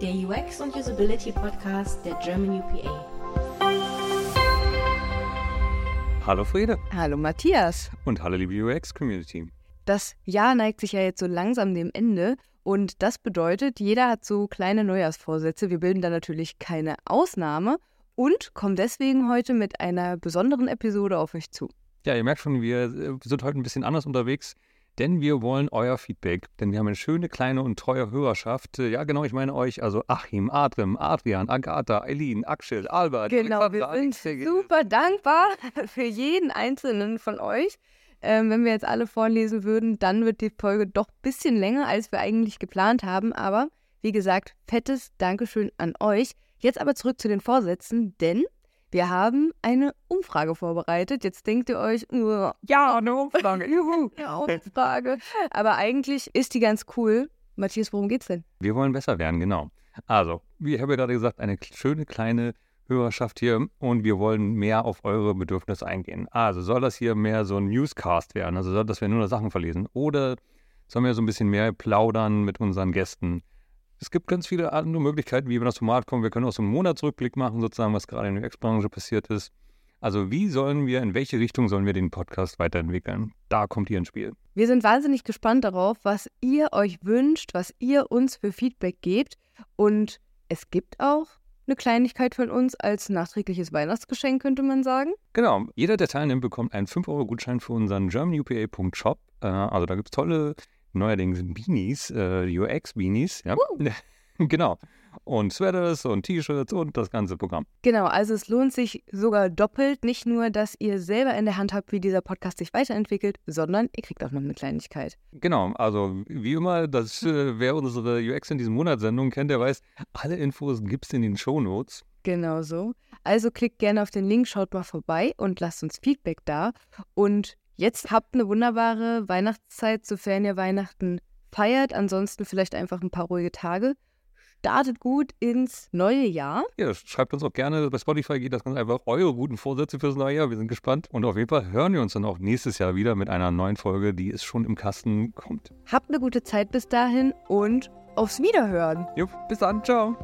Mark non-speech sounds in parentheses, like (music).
der UX und Usability Podcast der German UPA. Hallo Friede. Hallo Matthias. Und hallo liebe UX-Community. Das Jahr neigt sich ja jetzt so langsam dem Ende und das bedeutet, jeder hat so kleine Neujahrsvorsätze. Wir bilden da natürlich keine Ausnahme und kommen deswegen heute mit einer besonderen Episode auf euch zu. Ja, ihr merkt schon, wir äh, sind heute ein bisschen anders unterwegs denn wir wollen euer Feedback, denn wir haben eine schöne, kleine und treue Hörerschaft. Ja, genau, ich meine euch, also Achim, Adrem, Adrian, Agatha, Eileen, Axel, Albert. Genau, wir sind super dankbar (laughs) für jeden einzelnen von euch. Ähm, wenn wir jetzt alle vorlesen würden, dann wird die Folge doch ein bisschen länger, als wir eigentlich geplant haben. Aber wie gesagt, fettes Dankeschön an euch. Jetzt aber zurück zu den Vorsätzen, denn wir haben eine Umfrage vorbereitet. Jetzt denkt ihr euch, uh, ja, eine Umfrage, (laughs) juhu, ja, Umfrage. Aber eigentlich ist die ganz cool. Matthias, worum geht's denn? Wir wollen besser werden, genau. Also, wie ich habe ja gerade gesagt, eine schöne kleine Hörerschaft hier und wir wollen mehr auf eure Bedürfnisse eingehen. Also soll das hier mehr so ein Newscast werden, also soll, dass wir nur Sachen verlesen oder sollen wir so ein bisschen mehr plaudern mit unseren Gästen? Es gibt ganz viele andere Möglichkeiten, wie wir das Format kommen. Wir können auch so einen Monatsrückblick machen, sozusagen, was gerade in der Ex-Branche passiert ist. Also wie sollen wir, in welche Richtung sollen wir den Podcast weiterentwickeln? Da kommt ihr ins Spiel. Wir sind wahnsinnig gespannt darauf, was ihr euch wünscht, was ihr uns für Feedback gebt. Und es gibt auch eine Kleinigkeit von uns als nachträgliches Weihnachtsgeschenk, könnte man sagen. Genau. Jeder, der teilnimmt, bekommt einen 5-Euro-Gutschein für unseren germanupa.shop. Äh, also da gibt es tolle neuerdings Beanies, äh, UX-Beanies, ja. Uh. (laughs) genau. Und Sweaters und T-Shirts und das ganze Programm. Genau, also es lohnt sich sogar doppelt. Nicht nur, dass ihr selber in der Hand habt, wie dieser Podcast sich weiterentwickelt, sondern ihr kriegt auch noch eine Kleinigkeit. Genau, also wie immer, das, äh, wer unsere UX in diesem Monatssendung kennt, der weiß, alle Infos gibt es in den Shownotes. Genau so. Also klickt gerne auf den Link, schaut mal vorbei und lasst uns Feedback da. Und Jetzt habt eine wunderbare Weihnachtszeit, sofern ihr Weihnachten feiert. Ansonsten vielleicht einfach ein paar ruhige Tage. Startet gut ins neue Jahr. Ja, schreibt uns auch gerne. Bei Spotify geht das ganz einfach eure guten Vorsätze fürs neue Jahr. Wir sind gespannt. Und auf jeden Fall hören wir uns dann auch nächstes Jahr wieder mit einer neuen Folge, die es schon im Kasten kommt. Habt eine gute Zeit bis dahin und aufs Wiederhören. Jo, bis dann. Ciao.